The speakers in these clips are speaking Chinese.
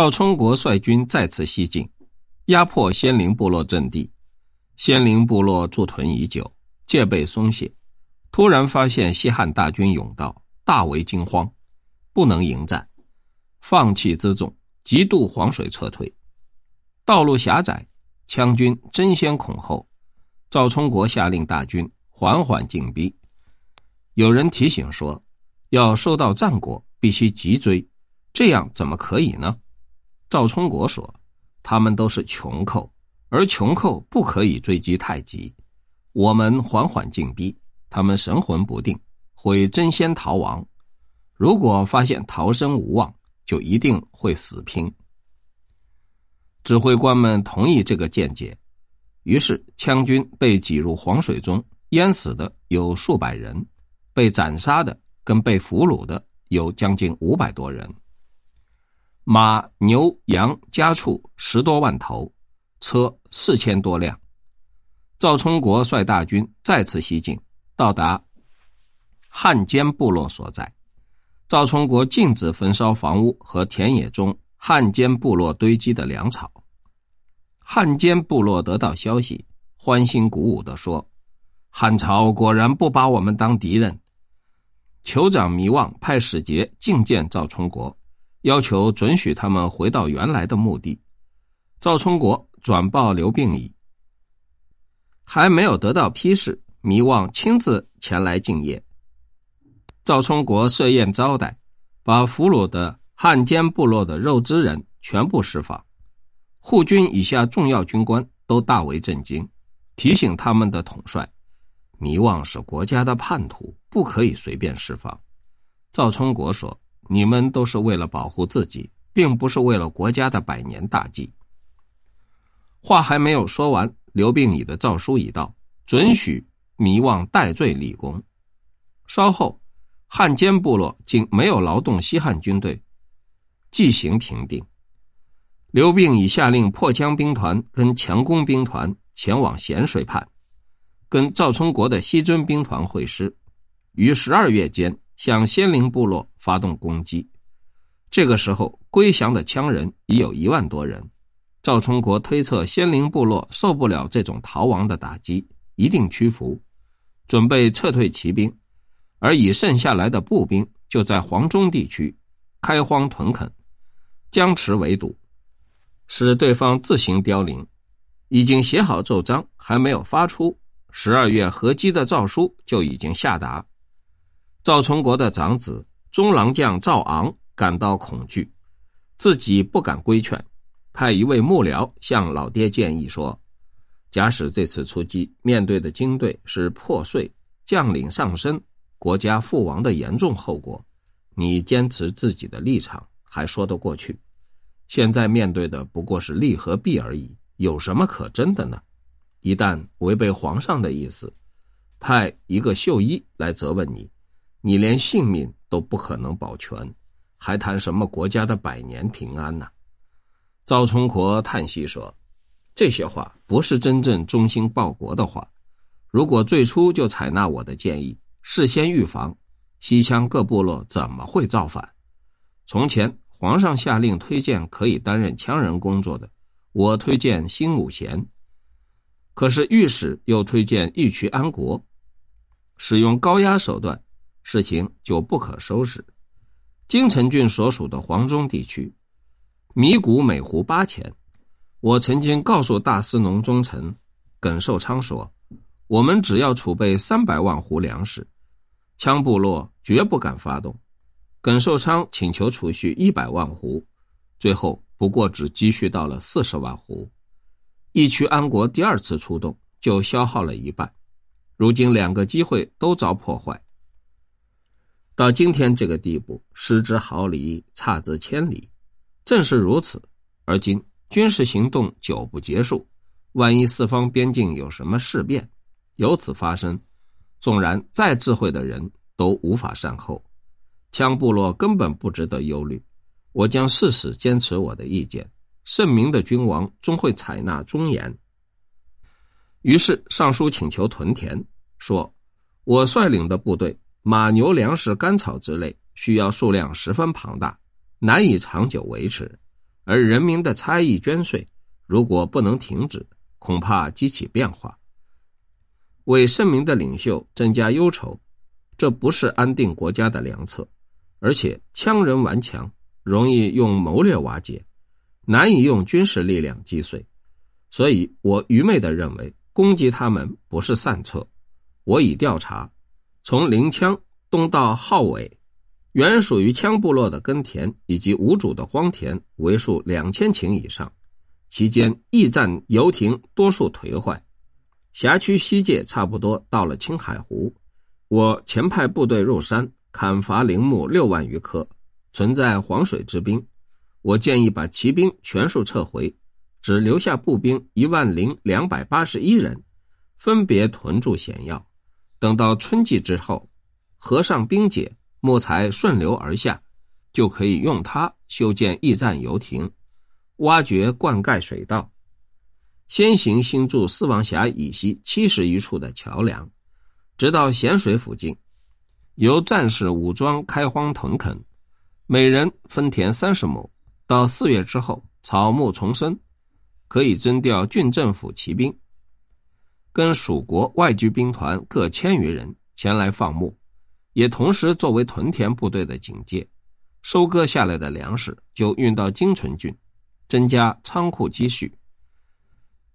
赵充国率军再次西进，压迫仙灵部落阵地。仙灵部落驻屯已久，戒备松懈，突然发现西汉大军涌到，大为惊慌，不能迎战，放弃辎重，急渡黄水撤退。道路狭窄，羌军争先恐后，赵充国下令大军缓缓进逼。有人提醒说，要收到战果，必须急追，这样怎么可以呢？赵充国说：“他们都是穷寇，而穷寇不可以追击太急。我们缓缓进逼，他们神魂不定，会争先逃亡。如果发现逃生无望，就一定会死拼。”指挥官们同意这个见解，于是羌军被挤入黄水中，淹死的有数百人，被斩杀的跟被俘虏的有将近五百多人。马、牛、羊、家畜十多万头，车四千多辆。赵充国率大军再次西进，到达汉奸部落所在。赵充国禁止焚烧房屋和田野中汉奸部落堆积的粮草。汉奸部落得到消息，欢欣鼓舞地说：“汉朝果然不把我们当敌人。”酋长迷望派使节觐见赵充国。要求准许他们回到原来的墓地。赵充国转报刘病已，还没有得到批示，糜望亲自前来敬业。赵充国设宴招待，把俘虏的汉奸部落的肉孜人全部释放。护军以下重要军官都大为震惊，提醒他们的统帅：糜望是国家的叛徒，不可以随便释放。赵充国说。你们都是为了保护自己，并不是为了国家的百年大计。话还没有说完，刘病已的诏书已到，准许糜望戴罪立功。稍后，汉奸部落竟没有劳动西汉军队，即行平定。刘病已下令破羌兵团跟强攻兵团前往咸水畔，跟赵充国的西征兵团会师，于十二月间。向仙灵部落发动攻击，这个时候归降的羌人已有一万多人。赵充国推测仙灵部落受不了这种逃亡的打击，一定屈服，准备撤退骑兵，而以剩下来的步兵就在黄中地区开荒屯垦，僵持围堵，使对方自行凋零。已经写好奏章，还没有发出，十二月合击的诏书就已经下达。赵充国的长子中郎将赵昂感到恐惧，自己不敢规劝，派一位幕僚向老爹建议说：“假使这次出击面对的军队是破碎、将领上身、国家覆亡的严重后果，你坚持自己的立场还说得过去。现在面对的不过是利和弊而已，有什么可争的呢？一旦违背皇上的意思，派一个秀衣来责问你。”你连性命都不可能保全，还谈什么国家的百年平安呢？赵充国叹息说：“这些话不是真正忠心报国的话。如果最初就采纳我的建议，事先预防，西羌各部落怎么会造反？从前皇上下令推荐可以担任羌人工作的，我推荐辛武贤。可是御史又推荐义渠安国，使用高压手段。”事情就不可收拾。金城郡所属的黄忠地区，米谷每斛八钱。我曾经告诉大司农中丞耿寿昌说：“我们只要储备三百万斛粮食，羌部落绝不敢发动。”耿寿昌请求储蓄一百万斛，最后不过只积蓄到了四十万斛。义渠安国第二次出动就消耗了一半，如今两个机会都遭破坏。到今天这个地步，失之毫厘，差之千里。正是如此，而今军事行动久不结束，万一四方边境有什么事变，由此发生，纵然再智慧的人都无法善后。羌部落根本不值得忧虑。我将誓死坚持我的意见，圣明的君王终会采纳忠言。于是上书请求屯田，说：“我率领的部队。”马牛粮食、干草之类需要数量十分庞大，难以长久维持，而人民的差役捐税如果不能停止，恐怕激起变化，为圣明的领袖增加忧愁，这不是安定国家的良策。而且羌人顽强，容易用谋略瓦解，难以用军事力量击碎。所以我愚昧地认为，攻击他们不是善策。我已调查，从灵羌东到号尾。原属于羌部落的耕田以及无主的荒田为数两千顷以上，期间驿站、游艇多数颓坏，辖区西界差不多到了青海湖。我前派部队入山砍伐林木六万余棵，存在黄水之兵。我建议把骑兵全数撤回，只留下步兵一万零两百八十一人，分别屯驻险要。等到春季之后，河上冰解。木材顺流而下，就可以用它修建驿站、游艇，挖掘灌溉水道，先行兴筑四王峡以西七十余处的桥梁，直到咸水附近，由战士武装开荒屯垦，每人分田三十亩。到四月之后，草木丛生，可以征调郡政府骑兵，跟蜀国外居兵团各千余人前来放牧。也同时作为屯田部队的警戒，收割下来的粮食就运到京城郡，增加仓库积蓄，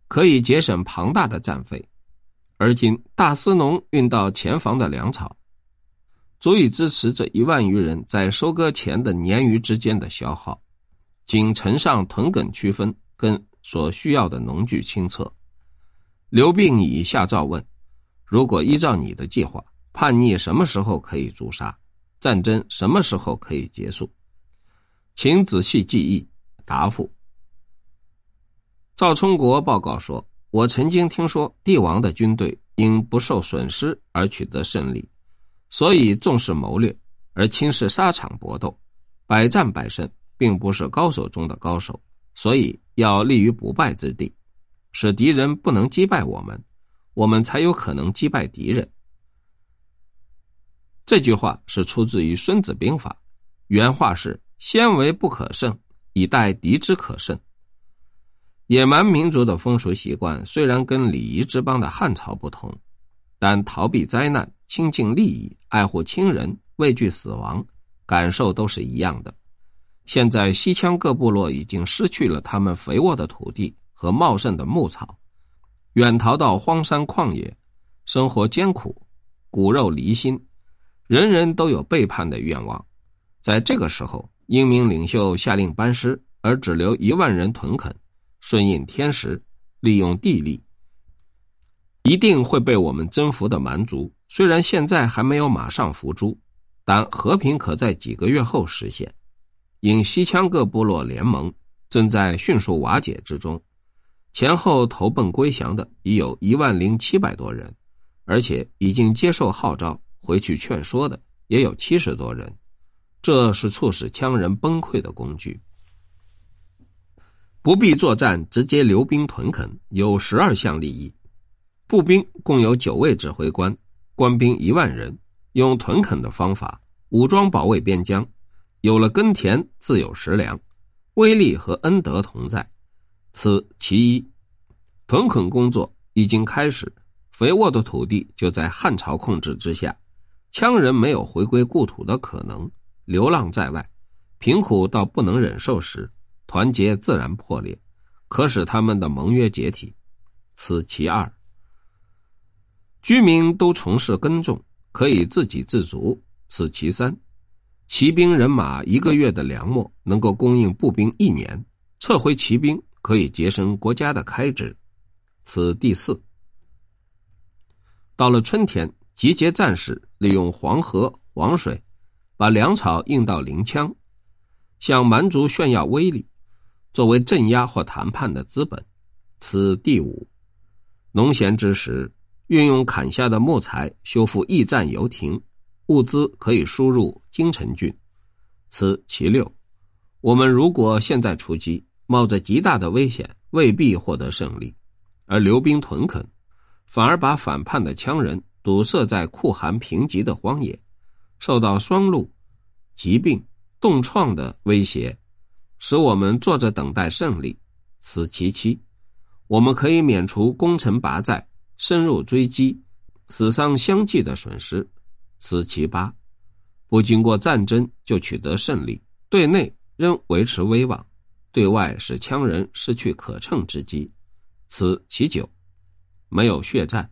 可以节省庞大的战费。而今大司农运到前房的粮草，足以支持这一万余人在收割前的年余之间的消耗。仅呈上屯垦区分跟所需要的农具清册。刘病已下诏问：如果依照你的计划。叛逆什么时候可以诛杀？战争什么时候可以结束？请仔细记忆。答复：赵充国报告说：“我曾经听说帝王的军队因不受损失而取得胜利，所以重视谋略而轻视沙场搏斗，百战百胜，并不是高手中的高手。所以要立于不败之地，使敌人不能击败我们，我们才有可能击败敌人。”这句话是出自于《孙子兵法》，原话是“先为不可胜，以待敌之可胜”。野蛮民族的风俗习惯虽然跟礼仪之邦的汉朝不同，但逃避灾难、亲近利益、爱护亲人、畏惧死亡，感受都是一样的。现在西羌各部落已经失去了他们肥沃的土地和茂盛的牧草，远逃到荒山旷野，生活艰苦，骨肉离心。人人都有背叛的愿望，在这个时候，英明领袖下令班师，而只留一万人屯垦，顺应天时，利用地利，一定会被我们征服的蛮族。虽然现在还没有马上伏诛，但和平可在几个月后实现。因西羌各部落联盟正在迅速瓦解之中，前后投奔归降的已有一万零七百多人，而且已经接受号召。回去劝说的也有七十多人，这是促使羌人崩溃的工具。不必作战，直接留兵屯垦，有十二项利益。步兵共有九位指挥官，官兵一万人，用屯垦的方法武装保卫边疆，有了耕田，自有食粮，威力和恩德同在。此其一。屯垦工作已经开始，肥沃的土地就在汉朝控制之下。羌人没有回归故土的可能，流浪在外，贫苦到不能忍受时，团结自然破裂，可使他们的盟约解体。此其二。居民都从事耕种，可以自给自足。此其三。骑兵人马一个月的粮秣能够供应步兵一年，撤回骑兵可以节省国家的开支。此第四。到了春天。集结战士，利用黄河、黄水，把粮草运到临羌，向蛮族炫耀威力，作为镇压或谈判的资本。此第五。农闲之时，运用砍下的木材修复驿站、游艇，物资可以输入京城郡。此其六。我们如果现在出击，冒着极大的危险，未必获得胜利；而留兵屯垦，反而把反叛的羌人。堵塞在酷寒贫瘠的荒野，受到霜露、疾病、冻疮的威胁，使我们坐着等待胜利，此其七；我们可以免除攻城拔寨、深入追击、死伤相继的损失，此其八；不经过战争就取得胜利，对内仍维持威望，对外使羌人失去可乘之机，此其九；没有血战，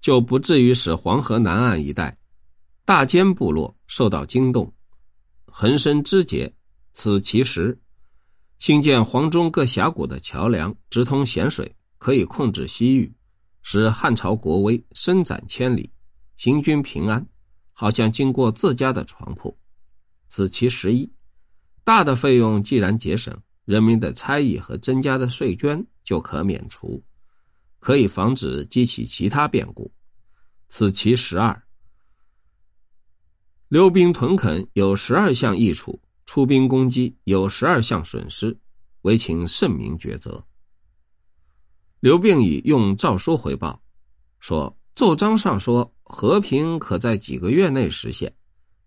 就不至于使黄河南岸一带大坚部落受到惊动。横生枝节，此其实。兴建黄中各峡谷的桥梁，直通咸水，可以控制西域，使汉朝国威伸展千里，行军平安，好像经过自家的床铺。此其十一。大的费用既然节省，人民的差役和增加的税捐就可免除，可以防止激起其他变故。此其十二。溜兵屯垦有十二项益处，出兵攻击有十二项损失，唯请圣明抉择。刘病已用诏书回报，说奏章上说和平可在几个月内实现，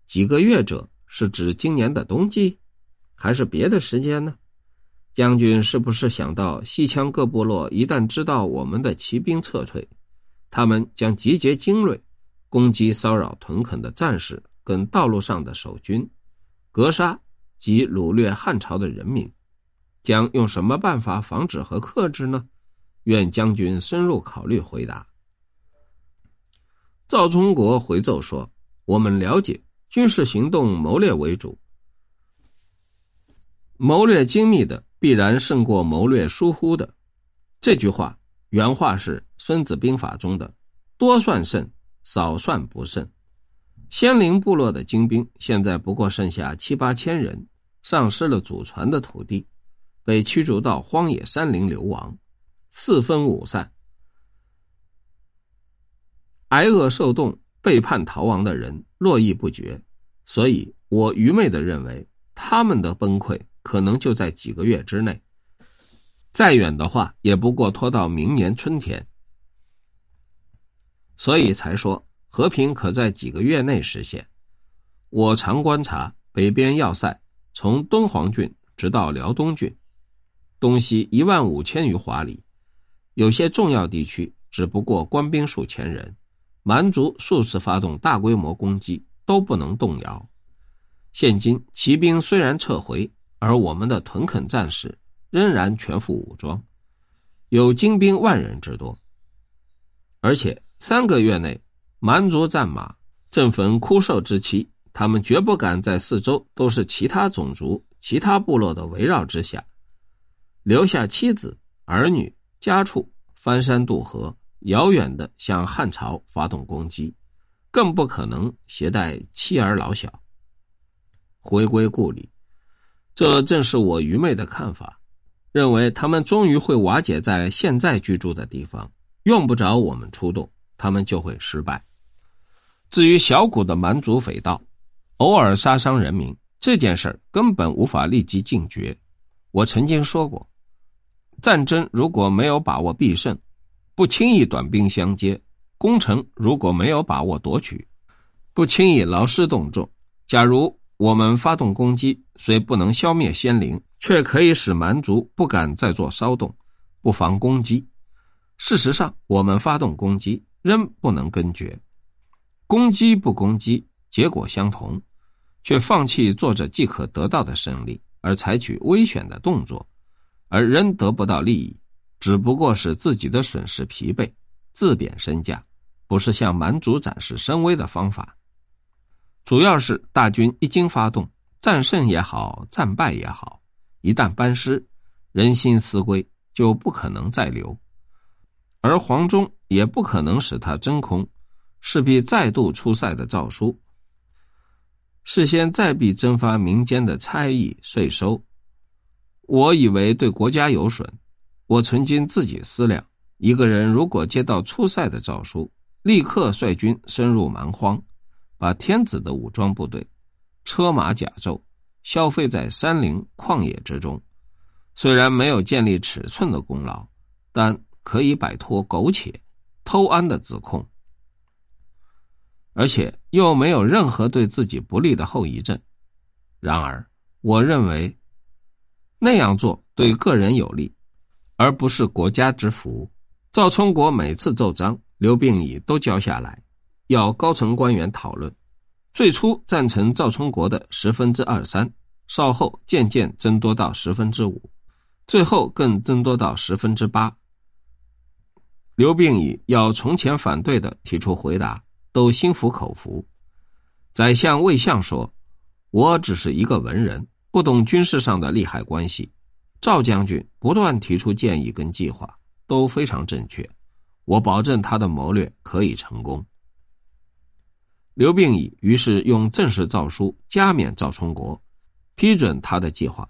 几个月者是指今年的冬季，还是别的时间呢？将军是不是想到西羌各部落一旦知道我们的骑兵撤退，他们将集结精锐，攻击骚扰屯垦的战士？跟道路上的守军，格杀及掳掠汉朝的人民，将用什么办法防止和克制呢？愿将军深入考虑回答。赵充国回奏说：“我们了解，军事行动谋略为主，谋略精密的必然胜过谋略疏忽的。”这句话原话是《孙子兵法》中的“多算胜，少算不胜”。仙灵部落的精兵现在不过剩下七八千人，丧失了祖传的土地，被驱逐到荒野山林流亡，四分五散，挨饿受冻、背叛逃亡的人络绎不绝。所以我愚昧的认为，他们的崩溃可能就在几个月之内，再远的话也不过拖到明年春天。所以才说。和平可在几个月内实现。我常观察北边要塞，从敦煌郡直到辽东郡，东西一万五千余华里，有些重要地区只不过官兵数千人，蛮族数次发动大规模攻击都不能动摇。现今骑兵虽然撤回，而我们的屯垦战士仍然全副武装，有精兵万人之多，而且三个月内。蛮族战马正逢枯瘦之期，他们绝不敢在四周都是其他种族、其他部落的围绕之下，留下妻子、儿女、家畜，翻山渡河，遥远的向汉朝发动攻击，更不可能携带妻儿老小回归故里。这正是我愚昧的看法，认为他们终于会瓦解在现在居住的地方，用不着我们出动，他们就会失败。至于小股的蛮族匪盗，偶尔杀伤人民这件事根本无法立即禁绝。我曾经说过，战争如果没有把握必胜，不轻易短兵相接；攻城如果没有把握夺取，不轻易劳师动众。假如我们发动攻击，虽不能消灭仙灵，却可以使蛮族不敢再做骚动，不妨攻击。事实上，我们发动攻击仍不能根绝。攻击不攻击，结果相同，却放弃做着即可得到的胜利，而采取危险的动作，而仍得不到利益，只不过是自己的损失疲惫，自贬身价，不是向蛮族展示声威的方法。主要是大军一经发动，战胜也好，战败也好，一旦班师，人心思归，就不可能再留，而黄忠也不可能使他真空。势必再度出塞的诏书，事先再必征发民间的差役税收。我以为对国家有损。我曾经自己思量，一个人如果接到出塞的诏书，立刻率军深入蛮荒，把天子的武装部队、车马甲胄消费在山林旷野之中，虽然没有建立尺寸的功劳，但可以摆脱苟且、偷安的指控。而且又没有任何对自己不利的后遗症。然而，我认为，那样做对个人有利，而不是国家之福。赵充国每次奏章，刘病已都交下来，要高层官员讨论。最初赞成赵充国的十分之二三，稍后渐渐增多到十分之五，最后更增多到十分之八。刘病已要从前反对的提出回答，都心服口服。宰相魏相说：“我只是一个文人，不懂军事上的利害关系。”赵将军不断提出建议跟计划，都非常正确。我保证他的谋略可以成功。刘病已于是用正式诏书加冕赵充国，批准他的计划。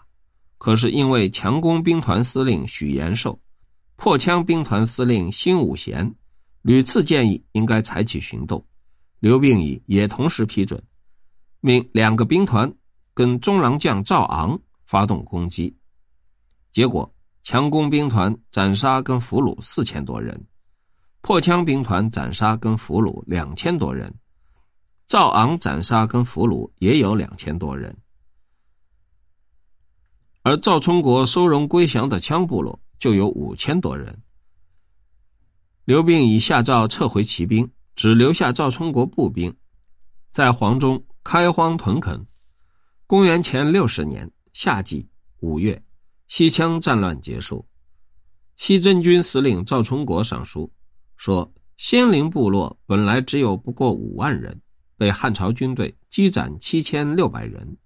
可是因为强攻兵团司令许延寿。破枪兵团司令辛武贤屡次建议应该采取行动，刘病已也同时批准，命两个兵团跟中郎将赵昂发动攻击。结果，强攻兵团斩杀跟俘虏四千多人，破枪兵团斩杀跟俘虏两千多人，赵昂斩杀跟俘虏也有两千多人，而赵充国收容归降的羌部落。就有五千多人。刘病已下诏撤回骑兵，只留下赵充国步兵，在黄中开荒屯垦。公元前六十年夏季五月，西羌战乱结束。西征军司令赵充国上书说：“仙灵部落本来只有不过五万人，被汉朝军队击斩七千六百人，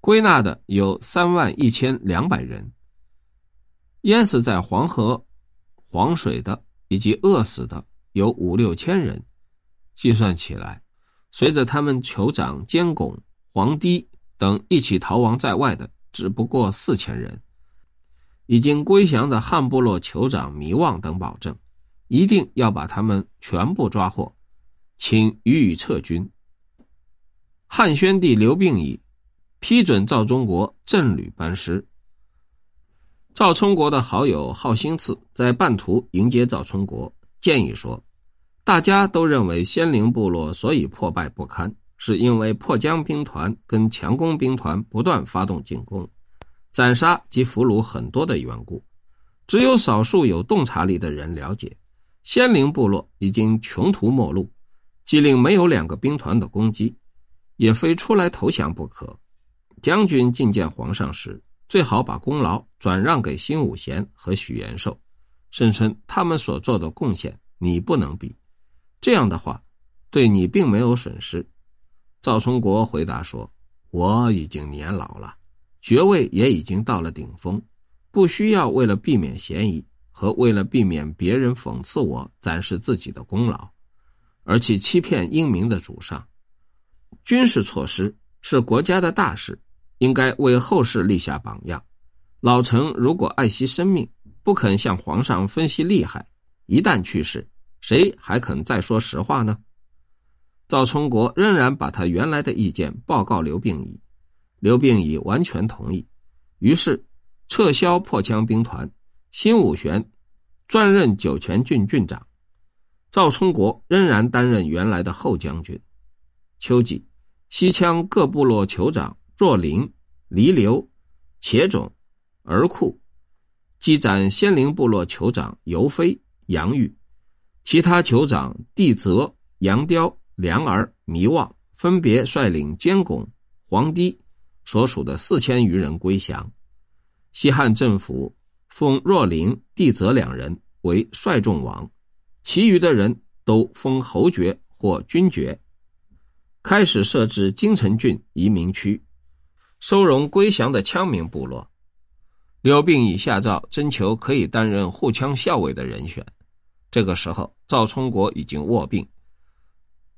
归纳的有三万一千两百人。”淹死在黄河、黄水的，以及饿死的有五六千人，计算起来，随着他们酋长监拱、黄堤等一起逃亡在外的，只不过四千人。已经归降的汉部落酋长弥望等保证，一定要把他们全部抓获，请予以撤军。汉宣帝刘病已批准赵中国镇旅班师。赵充国的好友浩兴次在半途迎接赵充国，建议说：“大家都认为仙灵部落所以破败不堪，是因为破江兵团跟强攻兵团不断发动进攻，斩杀及俘虏很多的缘故。只有少数有洞察力的人了解，仙灵部落已经穷途末路，即令没有两个兵团的攻击，也非出来投降不可。将军觐见皇上时。”最好把功劳转让给辛武贤和许延寿，声称他们所做的贡献你不能比。这样的话，对你并没有损失。赵充国回答说：“我已经年老了，爵位也已经到了顶峰，不需要为了避免嫌疑和为了避免别人讽刺我展示自己的功劳，而去欺骗英明的主上。军事措施是国家的大事。”应该为后世立下榜样。老臣如果爱惜生命，不肯向皇上分析利害，一旦去世，谁还肯再说实话呢？赵充国仍然把他原来的意见报告刘病已，刘病已完全同意，于是撤销破羌兵团，辛武玄专任酒泉郡郡长，赵充国仍然担任原来的后将军。秋季，西羌各部落酋长。若林、黎流、且种、儿库，击斩仙灵部落酋长尤飞、杨玉，其他酋长地泽、杨雕、梁儿、弥望，分别率领监拱、黄堤所属的四千余人归降。西汉政府封若林、地泽两人为率众王，其余的人都封侯爵或军爵。开始设置京城郡移民区。收容归降的羌民部落，刘病已下诏征求可以担任护羌校尉的人选。这个时候，赵充国已经卧病，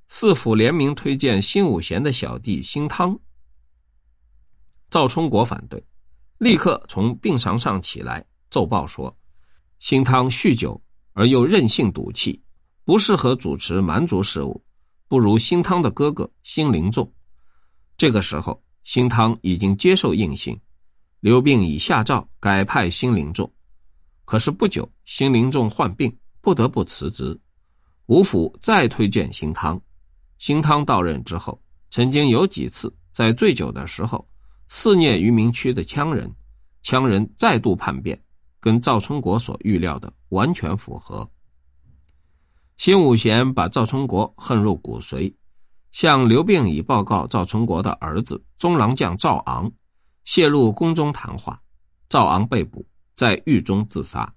四府联名推荐辛武贤的小弟辛汤。赵充国反对，立刻从病床上起来奏报说：“辛汤酗酒而又任性赌气，不适合主持蛮族事务，不如新汤的哥哥新灵仲。”这个时候。新汤已经接受应信，刘病已下诏改派新灵仲，可是不久，新灵仲患病，不得不辞职。吴府再推荐新汤，新汤到任之后，曾经有几次在醉酒的时候肆虐渔民区的羌人，羌人再度叛变，跟赵充国所预料的完全符合。辛武贤把赵充国恨入骨髓，向刘病已报告赵充国的儿子中郎将赵昂，泄露宫中谈话，赵昂被捕，在狱中自杀。